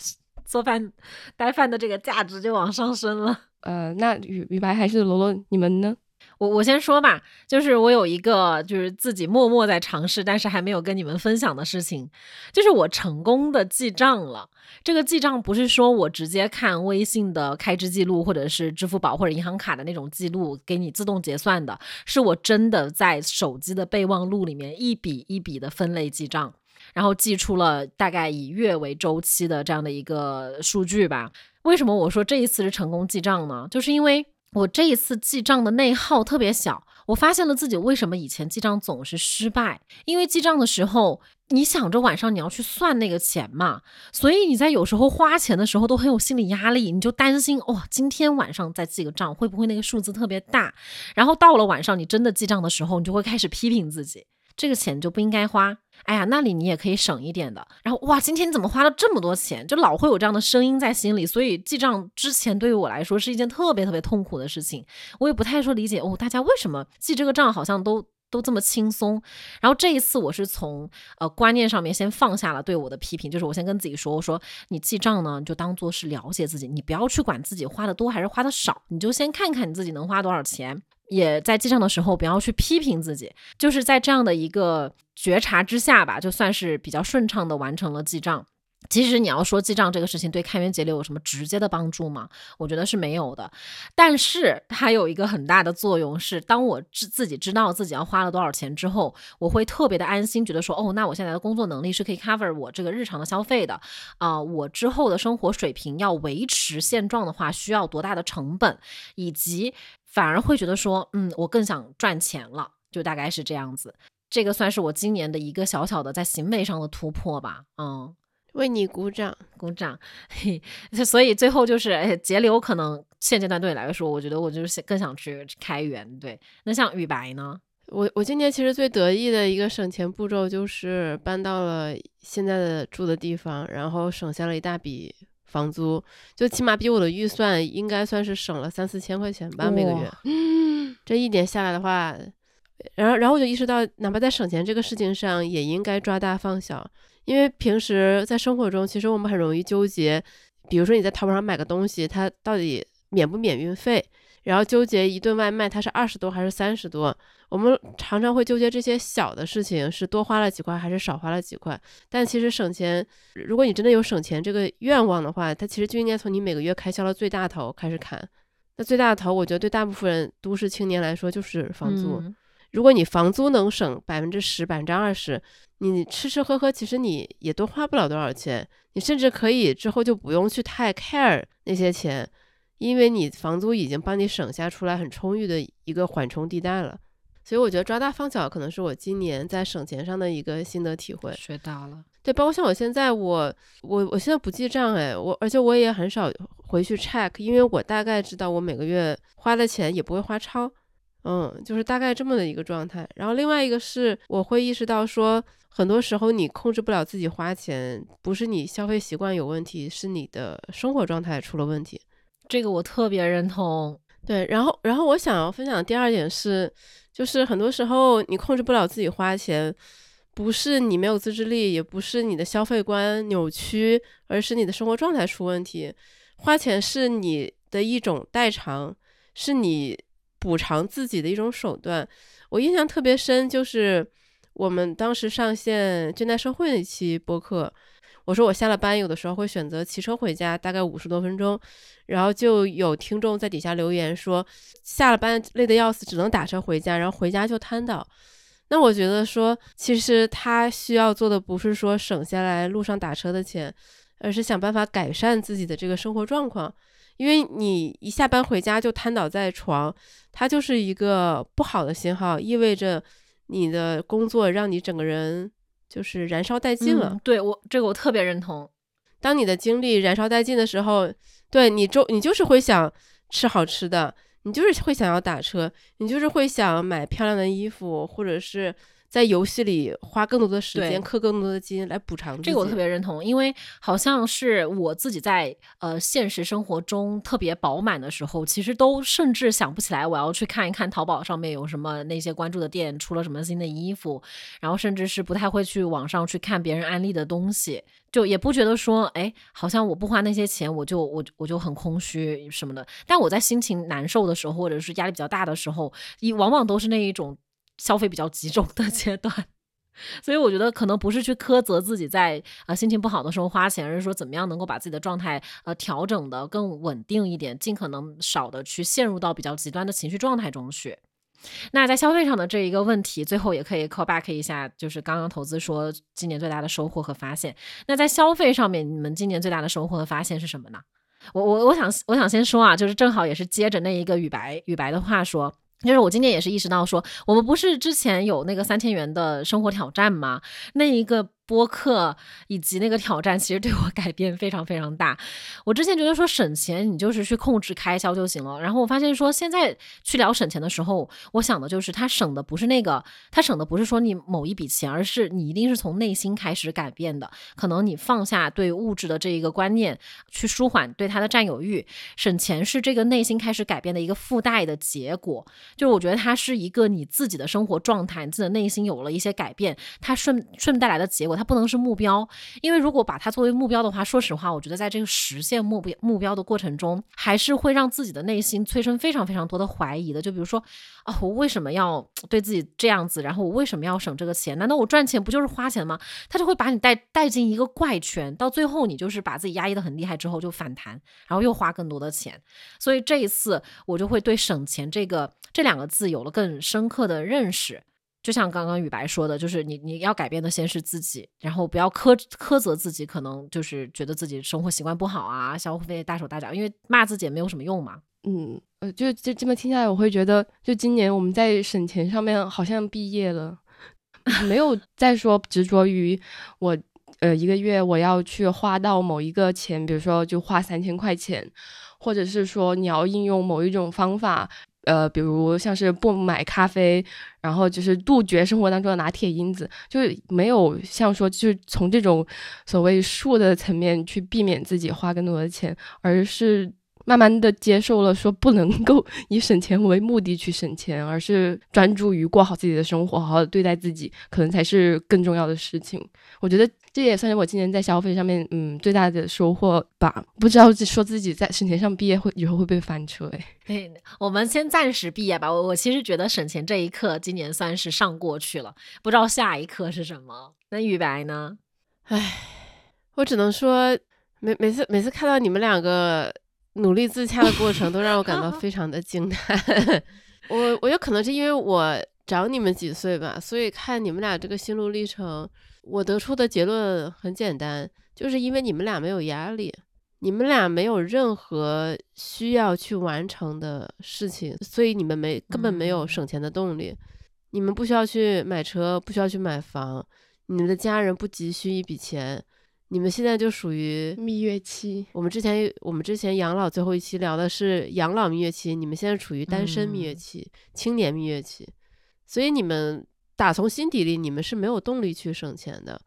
做饭带饭的这个价值就往上升了。呃，那雨雨白还是罗罗，你们呢？我我先说吧，就是我有一个就是自己默默在尝试，但是还没有跟你们分享的事情，就是我成功的记账了。这个记账不是说我直接看微信的开支记录，或者是支付宝或者银行卡的那种记录给你自动结算的，是我真的在手机的备忘录里面一笔一笔的分类记账，然后记出了大概以月为周期的这样的一个数据吧。为什么我说这一次是成功记账呢？就是因为。我这一次记账的内耗特别小，我发现了自己为什么以前记账总是失败，因为记账的时候，你想着晚上你要去算那个钱嘛，所以你在有时候花钱的时候都很有心理压力，你就担心哇，今天晚上再记个账会不会那个数字特别大，然后到了晚上你真的记账的时候，你就会开始批评自己。这个钱就不应该花，哎呀，那里你也可以省一点的。然后哇，今天你怎么花了这么多钱？就老会有这样的声音在心里，所以记账之前对于我来说是一件特别特别痛苦的事情。我也不太说理解哦，大家为什么记这个账好像都都这么轻松？然后这一次我是从呃观念上面先放下了对我的批评，就是我先跟自己说，我说你记账呢就当做是了解自己，你不要去管自己花的多还是花的少，你就先看看你自己能花多少钱。也在记账的时候，不要去批评自己，就是在这样的一个觉察之下吧，就算是比较顺畅的完成了记账。其实你要说记账这个事情对开源节流有什么直接的帮助吗？我觉得是没有的。但是它有一个很大的作用，是当我自自己知道自己要花了多少钱之后，我会特别的安心，觉得说，哦，那我现在的工作能力是可以 cover 我这个日常的消费的。啊，我之后的生活水平要维持现状的话，需要多大的成本，以及反而会觉得说，嗯，我更想赚钱了，就大概是这样子。这个算是我今年的一个小小的在行为上的突破吧，嗯。为你鼓掌，鼓掌。嘿，所以最后就是，哎，节流可能现阶段对你来说，我觉得我就是更想去开源。对，那像雨白呢？我我今年其实最得意的一个省钱步骤就是搬到了现在的住的地方，然后省下了一大笔房租，就起码比我的预算应该算是省了三四千块钱吧每个月。嗯，这一年下来的话，然后然后我就意识到，哪怕在省钱这个事情上，也应该抓大放小。因为平时在生活中，其实我们很容易纠结，比如说你在淘宝上买个东西，它到底免不免运费，然后纠结一顿外卖它是二十多还是三十多，我们常常会纠结这些小的事情是多花了几块还是少花了几块。但其实省钱，如果你真的有省钱这个愿望的话，它其实就应该从你每个月开销的最大头开始砍。那最大的头，我觉得对大部分都市青年来说就是房租。如果你房租能省百分之十、百分之二十，你吃吃喝喝，其实你也都花不了多少钱。你甚至可以之后就不用去太 care 那些钱，因为你房租已经帮你省下出来很充裕的一个缓冲地带了。所以我觉得抓大放小可能是我今年在省钱上的一个心得体会。学到了，对，包括像我现在，我我我现在不记账哎，我而且我也很少回去 check，因为我大概知道我每个月花的钱也不会花超。嗯，就是大概这么的一个状态。然后另外一个是，我会意识到说，很多时候你控制不了自己花钱，不是你消费习惯有问题，是你的生活状态出了问题。这个我特别认同。对，然后然后我想要分享第二点是，就是很多时候你控制不了自己花钱，不是你没有自制力，也不是你的消费观扭曲，而是你的生活状态出问题。花钱是你的一种代偿，是你。补偿自己的一种手段，我印象特别深，就是我们当时上线《倦怠社会》那期播客，我说我下了班有的时候会选择骑车回家，大概五十多分钟，然后就有听众在底下留言说，下了班累得要死，只能打车回家，然后回家就瘫倒。那我觉得说，其实他需要做的不是说省下来路上打车的钱，而是想办法改善自己的这个生活状况。因为你一下班回家就瘫倒在床，它就是一个不好的信号，意味着你的工作让你整个人就是燃烧殆尽了。对我这个我特别认同。当你的精力燃烧殆尽的时候，对你周你就是会想吃好吃的，你就是会想要打车，你就是会想买漂亮的衣服，或者是在游戏里花更多的时间，氪更多的金来补偿。这个我特别认同，因为好像是我自己在呃现实生活中特别饱满的时候，其实都甚至想不起来我要去看一看淘宝上面有什么那些关注的店出了什么新的衣服，然后甚至是不太会去网上去看别人安利的东西，就也不觉得说，哎，好像我不花那些钱，我就我我就很空虚什么的。但我在心情难受的时候，或者是压力比较大的时候，一往往都是那一种消费比较集中的阶段。所以我觉得可能不是去苛责自己在呃心情不好的时候花钱，而是说怎么样能够把自己的状态呃调整的更稳定一点，尽可能少的去陷入到比较极端的情绪状态中去。那在消费上的这一个问题，最后也可以 call back 一下，就是刚刚投资说今年最大的收获和发现。那在消费上面，你们今年最大的收获和发现是什么呢？我我我想我想先说啊，就是正好也是接着那一个雨白雨白的话说。就是我今天也是意识到说，我们不是之前有那个三千元的生活挑战吗？那一个播客以及那个挑战，其实对我改变非常非常大。我之前觉得说省钱，你就是去控制开销就行了。然后我发现说，现在去聊省钱的时候，我想的就是他省的不是那个，他省的不是说你某一笔钱，而是你一定是从内心开始改变的。可能你放下对物质的这一个观念，去舒缓对它的占有欲，省钱是这个内心开始改变的一个附带的结果。就是我觉得它是一个你自己的生活状态，你自己的内心有了一些改变，它顺顺带来的结果，它不能是目标。因为如果把它作为目标的话，说实话，我觉得在这个实现目标目标的过程中，还是会让自己的内心催生非常非常多的怀疑的。就比如说，啊，我为什么要对自己这样子？然后我为什么要省这个钱？难道我赚钱不就是花钱吗？他就会把你带带进一个怪圈，到最后你就是把自己压抑的很厉害之后就反弹，然后又花更多的钱。所以这一次我就会对省钱这个这两个字有了更深刻的认识。就像刚刚雨白说的，就是你你要改变的先是自己，然后不要苛苛责自己，可能就是觉得自己生活习惯不好啊，消费大手大脚，因为骂自己也没有什么用嘛。嗯，呃，就就这么听下来，我会觉得，就今年我们在省钱上面好像毕业了，没有 (laughs) 再说执着于我，呃，一个月我要去花到某一个钱，比如说就花三千块钱，或者是说你要应用某一种方法，呃，比如像是不买咖啡，然后就是杜绝生活当中的拿铁因子，就没有像说就是从这种所谓术的层面去避免自己花更多的钱，而是。慢慢的接受了，说不能够 (laughs) 以省钱为目的去省钱，而是专注于过好自己的生活，好好对待自己，可能才是更重要的事情。我觉得这也算是我今年在消费上面，嗯，最大的收获吧。不知道说自己在省钱上毕业会以后会不会翻车？哎，对，我们先暂时毕业吧。我我其实觉得省钱这一课今年算是上过去了，不知道下一课是什么。那雨白呢？唉，我只能说，每每次每次看到你们两个。努力自洽的过程都让我感到非常的惊叹。(laughs) 我我有可能是因为我长你们几岁吧，所以看你们俩这个心路历程，我得出的结论很简单，就是因为你们俩没有压力，你们俩没有任何需要去完成的事情，所以你们没根本没有省钱的动力。你们不需要去买车，不需要去买房，你们的家人不急需一笔钱。你们现在就属于蜜月期。我们之前我们之前养老最后一期聊的是养老蜜月期，你们现在处于单身蜜月期、青年蜜月期，所以你们打从心底里你们是没有动力去省钱的。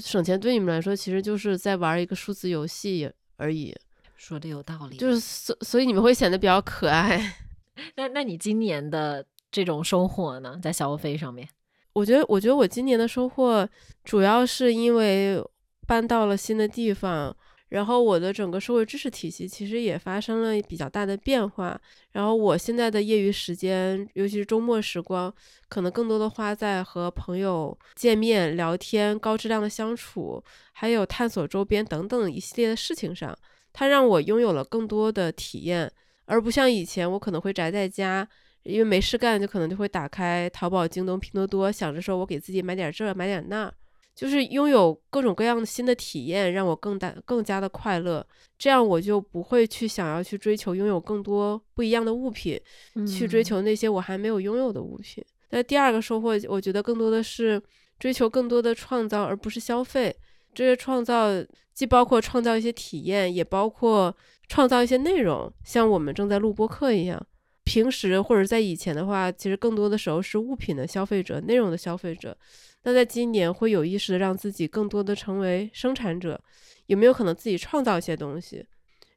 省钱对你们来说其实就是在玩一个数字游戏而已。说的有道理，就是所所以你们会显得比较可爱。(laughs) 那那你今年的这种收获呢？在消费上面，我觉得我觉得我今年的收获主要是因为。搬到了新的地方，然后我的整个社会知识体系其实也发生了比较大的变化。然后我现在的业余时间，尤其是周末时光，可能更多的花在和朋友见面、聊天、高质量的相处，还有探索周边等等一系列的事情上。它让我拥有了更多的体验，而不像以前我可能会宅在家，因为没事干，就可能就会打开淘宝、京东、拼多多，想着说我给自己买点这买点那。就是拥有各种各样的新的体验，让我更大更加的快乐。这样我就不会去想要去追求拥有更多不一样的物品，去追求那些我还没有拥有的物品。那第二个收获，我觉得更多的是追求更多的创造，而不是消费。这些创造既包括创造一些体验，也包括创造一些内容，像我们正在录播课一样。平时或者在以前的话，其实更多的时候是物品的消费者、内容的消费者。那在今年会有意识的让自己更多的成为生产者，有没有可能自己创造一些东西，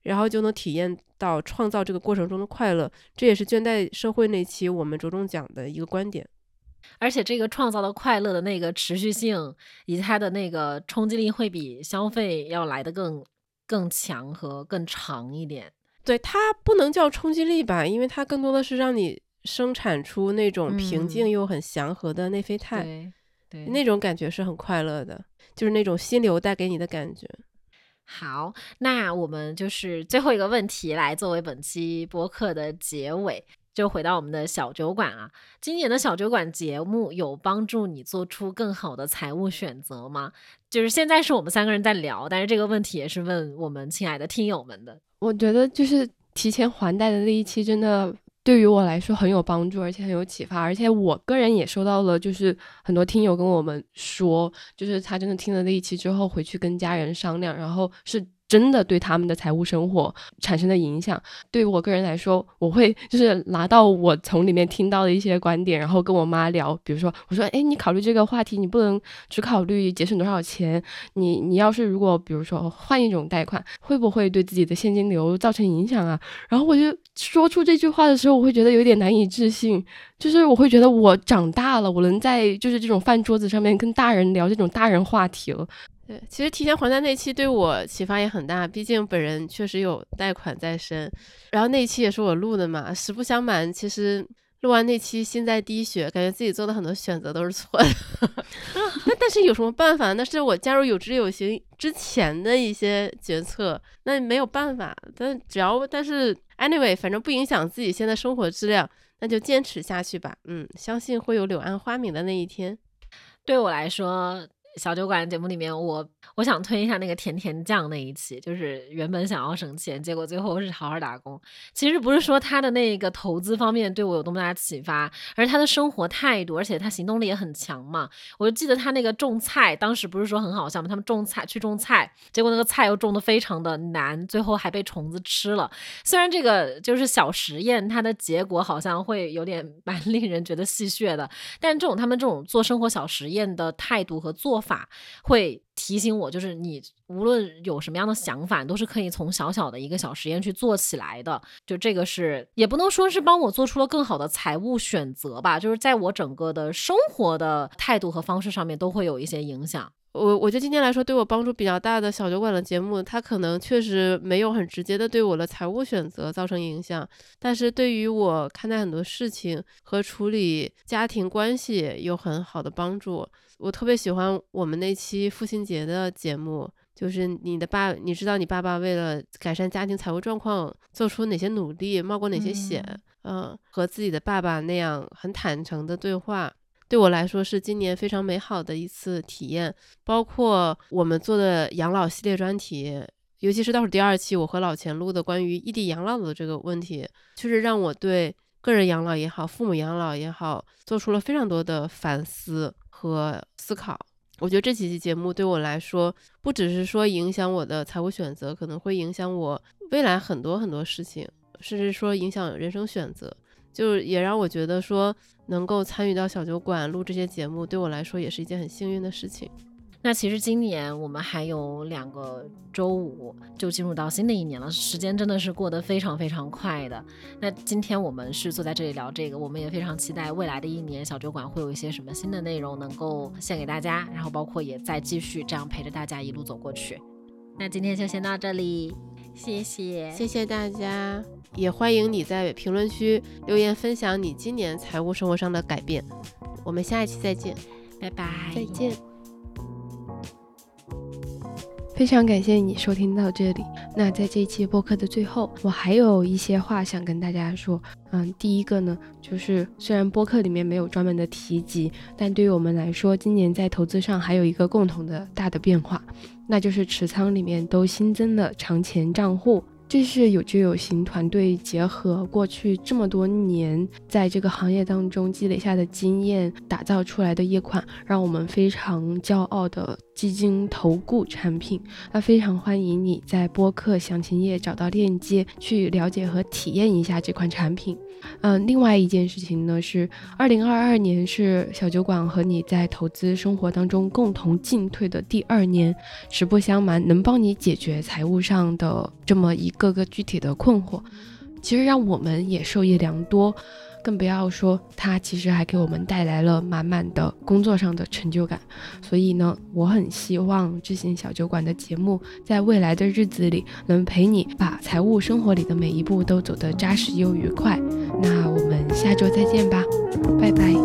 然后就能体验到创造这个过程中的快乐？这也是倦怠社会那期我们着重讲的一个观点。而且这个创造的快乐的那个持续性，以及它的那个冲击力，会比消费要来的更更强和更长一点。对它不能叫冲击力吧，因为它更多的是让你生产出那种平静又很祥和的内啡肽，对，那种感觉是很快乐的，就是那种心流带给你的感觉。好，那我们就是最后一个问题来作为本期播客的结尾。就回到我们的小酒馆啊，今年的小酒馆节目有帮助你做出更好的财务选择吗？就是现在是我们三个人在聊，但是这个问题也是问我们亲爱的听友们的。我觉得就是提前还贷的那一期，真的对于我来说很有帮助，而且很有启发。而且我个人也收到了，就是很多听友跟我们说，就是他真的听了那一期之后，回去跟家人商量，然后是。真的对他们的财务生活产生的影响，对于我个人来说，我会就是拿到我从里面听到的一些观点，然后跟我妈聊。比如说，我说：“哎，你考虑这个话题，你不能只考虑节省多少钱。你你要是如果比如说换一种贷款，会不会对自己的现金流造成影响啊？”然后我就说出这句话的时候，我会觉得有点难以置信，就是我会觉得我长大了，我能在就是这种饭桌子上面跟大人聊这种大人话题了。对，其实提前还贷那期对我启发也很大，毕竟本人确实有贷款在身。然后那期也是我录的嘛，实不相瞒，其实录完那期心在滴血，感觉自己做的很多选择都是错的。(laughs) 那但是有什么办法？那是我加入有知有行之前的一些决策，那没有办法。但只要但是 anyway，反正不影响自己现在生活质量，那就坚持下去吧。嗯，相信会有柳暗花明的那一天。对我来说。小酒馆节目里面，我我想推一下那个甜甜酱那一期，就是原本想要省钱，结果最后是好好打工。其实不是说他的那个投资方面对我有多么大启发，而是他的生活态度，而且他行动力也很强嘛。我就记得他那个种菜，当时不是说很好笑吗？他们种菜去种菜，结果那个菜又种的非常的难，最后还被虫子吃了。虽然这个就是小实验，它的结果好像会有点蛮令人觉得戏谑的，但这种他们这种做生活小实验的态度和做。法会提醒我，就是你无论有什么样的想法，都是可以从小小的一个小实验去做起来的。就这个是，也不能说是帮我做出了更好的财务选择吧，就是在我整个的生活的态度和方式上面都会有一些影响。我我觉得今天来说对我帮助比较大的小酒馆的节目，它可能确实没有很直接的对我的财务选择造成影响，但是对于我看待很多事情和处理家庭关系有很好的帮助。我特别喜欢我们那期父亲节的节目，就是你的爸，你知道你爸爸为了改善家庭财务状况做出哪些努力，冒过哪些险，嗯，和自己的爸爸那样很坦诚的对话。对我来说是今年非常美好的一次体验，包括我们做的养老系列专题，尤其是倒数第二期我和老钱录的关于异地养老的这个问题，确实让我对个人养老也好，父母养老也好，做出了非常多的反思和思考。我觉得这几期节目对我来说，不只是说影响我的财务选择，可能会影响我未来很多很多事情，甚至说影响人生选择。就也让我觉得说，能够参与到小酒馆录这些节目，对我来说也是一件很幸运的事情。那其实今年我们还有两个周五就进入到新的一年了，时间真的是过得非常非常快的。那今天我们是坐在这里聊这个，我们也非常期待未来的一年小酒馆会有一些什么新的内容能够献给大家，然后包括也再继续这样陪着大家一路走过去。那今天就先到这里，谢谢，谢谢大家。也欢迎你在评论区留言分享你今年财务生活上的改变。我们下一期再见，拜拜，再见。非常感谢你收听到这里。那在这一期播客的最后，我还有一些话想跟大家说。嗯，第一个呢，就是虽然播客里面没有专门的提及，但对于我们来说，今年在投资上还有一个共同的大的变化，那就是持仓里面都新增了长钱账户。这是有知有行团队结合过去这么多年在这个行业当中积累下的经验打造出来的一款让我们非常骄傲的基金投顾产品。那非常欢迎你在播客详情页找到链接去了解和体验一下这款产品。嗯，另外一件事情呢是，二零二二年是小酒馆和你在投资生活当中共同进退的第二年。实不相瞒，能帮你解决财务上的这么一个个具体的困惑，其实让我们也受益良多。更不要说它其实还给我们带来了满满的工作上的成就感。所以呢，我很希望知行小酒馆的节目在未来的日子里能陪你把财务生活里的每一步都走得扎实又愉快。那我们下周再见吧，拜拜。